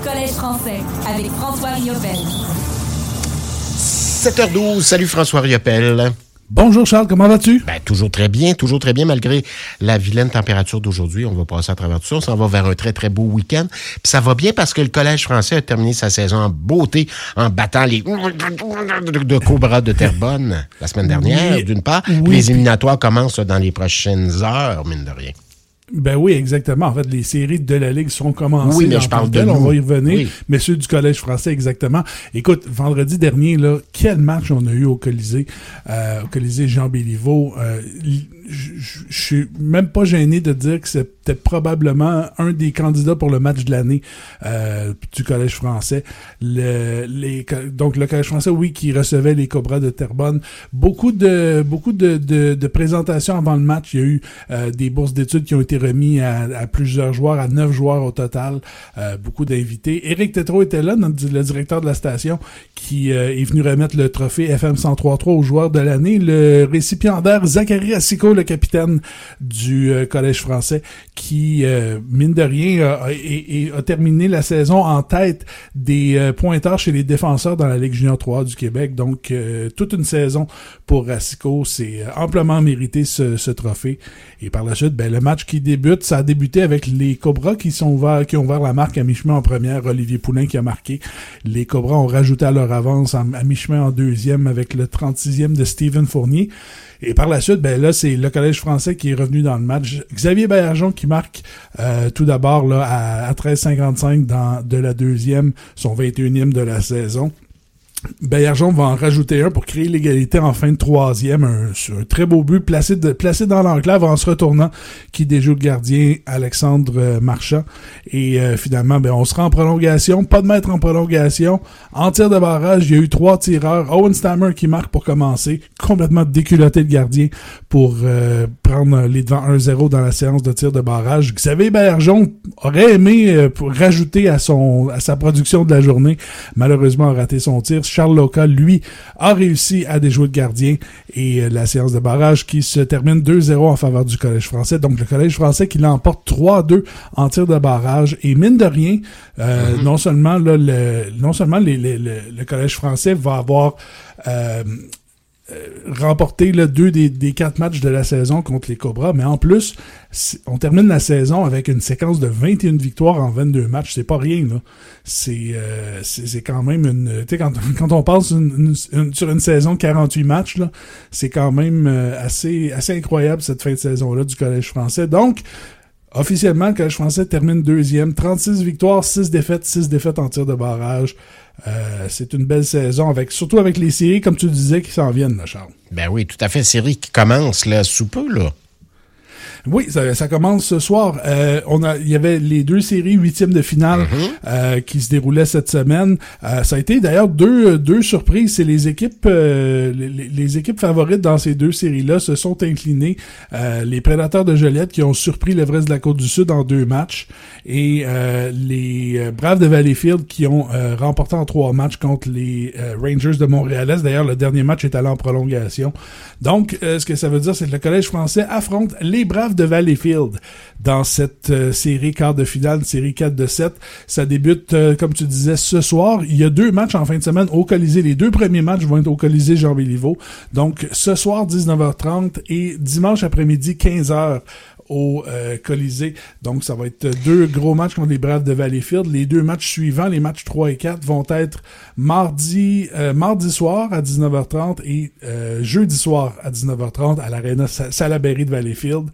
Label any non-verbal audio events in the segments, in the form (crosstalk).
du Collège français avec François Riopel. 7h12, salut François Riopel. Bonjour Charles, comment vas-tu? Ben, toujours très bien, toujours très bien, malgré la vilaine température d'aujourd'hui. On va passer à travers tout ça. On s'en va vers un très, très beau week-end. Puis ça va bien parce que le Collège français a terminé sa saison en beauté en battant les de Cobra de Terrebonne la semaine dernière, Oui. d'une part. Oui, les puis- éliminatoires commencent dans les prochaines heures, mine de rien. Ben oui, exactement. En fait, les séries de la Ligue sont commencées. Oui, mais je parle de telles. On nous. va y revenir. Oui. Mais ceux du Collège français, exactement. Écoute, vendredi dernier, là, quel match on a eu au Colisée, euh, au Colisée Jean Béliveau? Euh, je suis même pas gêné de dire que c'était probablement un des candidats pour le match de l'année euh, du Collège français. Le, les, donc le Collège français, oui, qui recevait les Cobras de Terrebonne. Beaucoup de beaucoup de, de, de présentations avant le match. Il y a eu euh, des bourses d'études qui ont été remis à, plusieurs joueurs, à neuf joueurs au total. Euh, beaucoup d'invités. Éric Tétrault était là, le directeur de la station, qui euh, est venu remettre le trophée FM 103.3 aux joueurs de l'année. Le récipiendaire Zachary Assiko, le capitaine du euh, Collège français, qui, mine de rien, a, terminé la saison en tête des pointeurs chez les défenseurs dans la Ligue junior 3 du Québec. Donc, toute une saison pour Assiko. C'est amplement mérité ce, ce trophée. Et par la suite, ben, le match qui ça a débuté avec les Cobras qui ont ouvert la marque à mi-chemin en première. Olivier Poulain qui a marqué. Les Cobras ont rajouté à leur avance à mi-chemin en deuxième avec le 36e de Steven Fournier. Et par la suite, ben là, c'est le Collège français qui est revenu dans le match. Xavier Baillargeon qui marque euh, tout d'abord là à, à 13,55 dans de la deuxième, son 21e de la saison. Baillargeon va en rajouter un pour créer l'égalité en fin de troisième. Un, un très beau but placé, placé dans l'enclave en se retournant qui déjoue le gardien Alexandre euh, Marchand. Et euh, finalement, ben, on sera en prolongation. Pas de maître en prolongation. En tir de barrage, il y a eu trois tireurs. Owen Stammer qui marque pour commencer. Complètement déculotté le gardien pour euh, prendre les devants 1-0 dans la séance de tir de barrage. Xavier Baillargeon aurait aimé euh, pour rajouter à, son, à sa production de la journée. Malheureusement, a raté son tir. Charles Loca, lui, a réussi à déjouer le gardien et euh, la séance de barrage qui se termine 2-0 en faveur du Collège français. Donc, le Collège français qui l'emporte 3-2 en tir de barrage. Et mine de rien, euh, non seulement, là, le, non seulement les- les- le, le Collège français va avoir euh, remporté là, deux des, des quatre matchs de la saison contre les Cobras, mais en plus, on termine la saison avec une séquence de 21 victoires en 22 matchs. C'est pas rien, là. C'est euh, c'est quand même une. Tu sais, quand, (laughs) quand on passe une- sur une saison de 48 matchs, là, c'est quand même euh, assez, assez incroyable cette fin de saison-là du Collège français. Donc, Officiellement, le Collège français termine deuxième. 36 victoires, 6 défaites, 6 défaites en tir de barrage. Euh, c'est une belle saison, avec surtout avec les séries, comme tu disais, qui s'en viennent, là, Charles. Ben oui, tout à fait. Série qui commence là, sous peu, là. Oui, ça, ça commence ce soir. Euh, on a, il y avait les deux séries huitièmes de finale euh, qui se déroulaient cette semaine. Euh, ça a été d'ailleurs deux, deux surprises. C'est les équipes, euh, les, les équipes favorites dans ces deux séries-là se sont inclinées. Euh, les Prédateurs de Joliette qui ont surpris l'Everest de la Côte du Sud en deux matchs et euh, les Braves de Valleyfield qui ont remporté en trois matchs contre les Rangers de Montréal-Est. D'ailleurs, le dernier match est allé en prolongation. Donc, euh, ce que ça veut dire, c'est que le Collège français affronte les Braves de Valleyfield dans cette euh, série quart de finale, série 4 de 7. Ça débute, euh, comme tu disais, ce soir. Il y a deux matchs en fin de semaine au Colisée. Les deux premiers matchs vont être au Colisée Jean Béliveau. Donc, ce soir, 19h30 et dimanche après-midi, 15h au euh, Colisée. Donc, ça va être deux gros matchs contre les Braves de Valleyfield. Les deux matchs suivants, les matchs 3 et 4, vont être mardi, euh, mardi soir à 19h30 et euh, jeudi soir à 19h30 à l'Arena Sa- Salaberry de Valleyfield.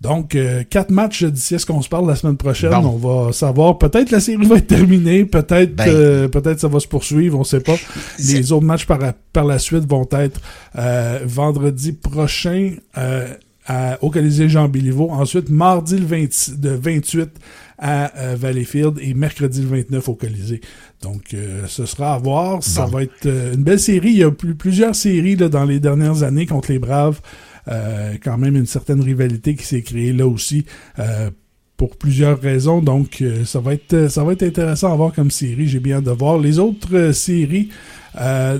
Donc, euh, quatre matchs d'ici à ce qu'on se parle la semaine prochaine? Bon. On va savoir. Peut-être la série va être terminée. Peut-être Ben. euh, peut-être ça va se poursuivre. On sait pas. Les autres matchs par, par la suite vont être euh, vendredi prochain euh, à, au Colisée Jean Béliveau. Ensuite, mardi le 20 de 28 à euh, Valleyfield et mercredi le 29 au Colisée. Donc, euh, ce sera à voir. Ça Bon. va être euh, une belle série. Il y a plus- plusieurs séries là, dans les dernières années contre les Braves. Euh, quand même une certaine rivalité qui s'est créée là aussi. euh, pour plusieurs raisons. Donc, euh, ça va être ça va être intéressant à voir comme série. J'ai bien hâte de voir. Les autres séries, euh,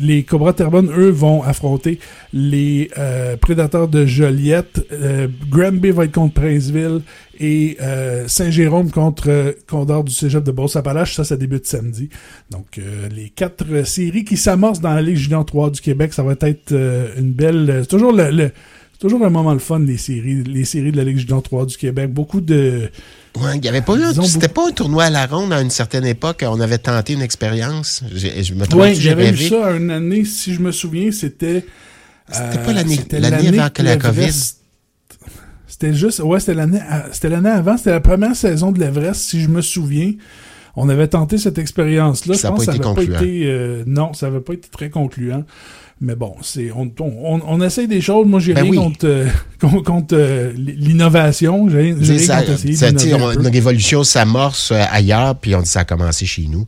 les Cobras Terrebonne, eux, vont affronter les euh, Prédateurs de Joliette. Euh, Granby va être contre Princeville et euh, Saint-Jérôme contre euh, Condor du Cégep de Beauce-Appalaches. Ça, ça débute samedi. Donc, euh, les quatre séries qui s'amorcent dans la Ligue junior 3 du Québec, ça va être une belle... C'est toujours le, toujours un moment le fun, les séries, les séries de la Ligue junior 3 du Québec. Beaucoup de... Ouais, il y avait pas eu, c'était pas un tournoi à la ronde à une certaine époque. On avait tenté une expérience. Je me trompe, Oui, j'avais vu ça une année, si je me souviens, c'était... C'était euh, pas l'année c'était l'année avant que la COVID. C'était juste, ouais, c'était l'année, à- c'était l'année avant, c'était la première saison de l'Everest, si je me souviens. On avait tenté cette expérience-là. Ça Je a pense pas été concluant. pas été, euh, non, ça avait pas été très concluant. Mais bon, c'est, on, on, on, essaye des choses. Moi, j'ai Ben rien oui. contre, euh, (laughs) contre, contre, euh, l'innovation. J'ai rien, ça, contre essayer ça, un peu. une révolution s'amorce ailleurs, puis on dit ça a commencé chez nous.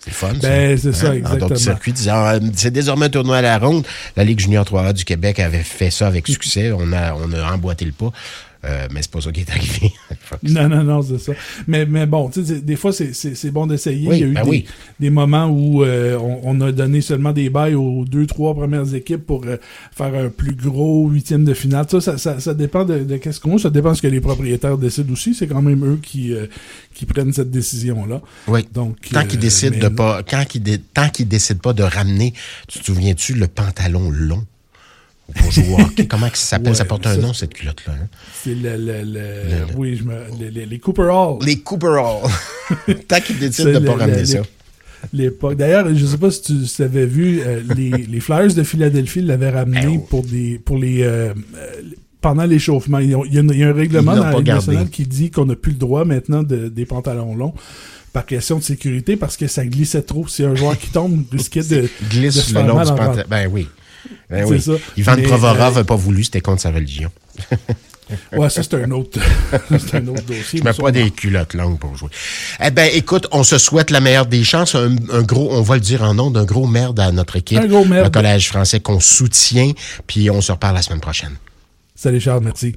C'est fun. Ben, c'est ça, Hein, Dans exactement. circuits, disant, c'est désormais un tournoi à la ronde. La Ligue junior 3A du Québec avait fait ça avec succès. On a, on a emboîté le pas. Euh, mais c'est pas ça qui est arrivé. (laughs) Non, non, non, c'est ça. Mais, mais bon, tu sais, c'est- des fois, c'est- c'est c'est bon d'essayer. Oui, Il y a eu ben des, oui. des moments où euh, on, on a donné seulement des bails aux deux, trois premières équipes pour euh, faire un plus gros huitième de finale. Ça, ça, ça, ça dépend de, de qu'est-ce qu'on Ça dépend de ce que les propriétaires décident aussi. C'est quand même eux qui, qui prennent cette décision-là. Oui. Donc, Tant qu'ils décident mais de pas, quand tant qu'ils décident pas de ramener, tu te souviens-tu, le pantalon long? Pour jouer au hockey? Comment que ça s'appelle? Ouais, ça porte un nom, cette culotte-là. hein? C'est le, le, le- Le- oui, je me, les, Cooper Hall. Les Cooper Hall. (laughs) tant qu'ils décident C'est de pas le- ramener ça. l'époque. D'ailleurs, je sais pas si tu si avais vu, euh, les, (laughs) les Flyers de Philadelphie l'avaient ramené Ben oh. pour des pour les euh, euh, pendant l'échauffement. Il y, a, il y a un- règlement dans la pas Ligue nationale qui dit qu'on n'a plus le droit maintenant de, des pantalons longs par question de sécurité parce que ça glissait trop. Si un joueur qui tombe risquait (laughs) de, de Glisse se le long du pantalon. Ben oui. Ben oui. ça. Ivan Provorov euh, n'a pas voulu, c'était contre sa religion. (laughs) Ouais, ça c'est un autre, (laughs) c'est un autre dossier. Je mets pas des culottes longues pour jouer. Eh ben, écoute, on se souhaite la meilleure des chances. Un, un gros, on va le dire en nom, d'un gros merde à notre équipe. Un gros merde. Le Collège français qu'on soutient. Puis on se reparle la semaine prochaine. Salut Charles, merci.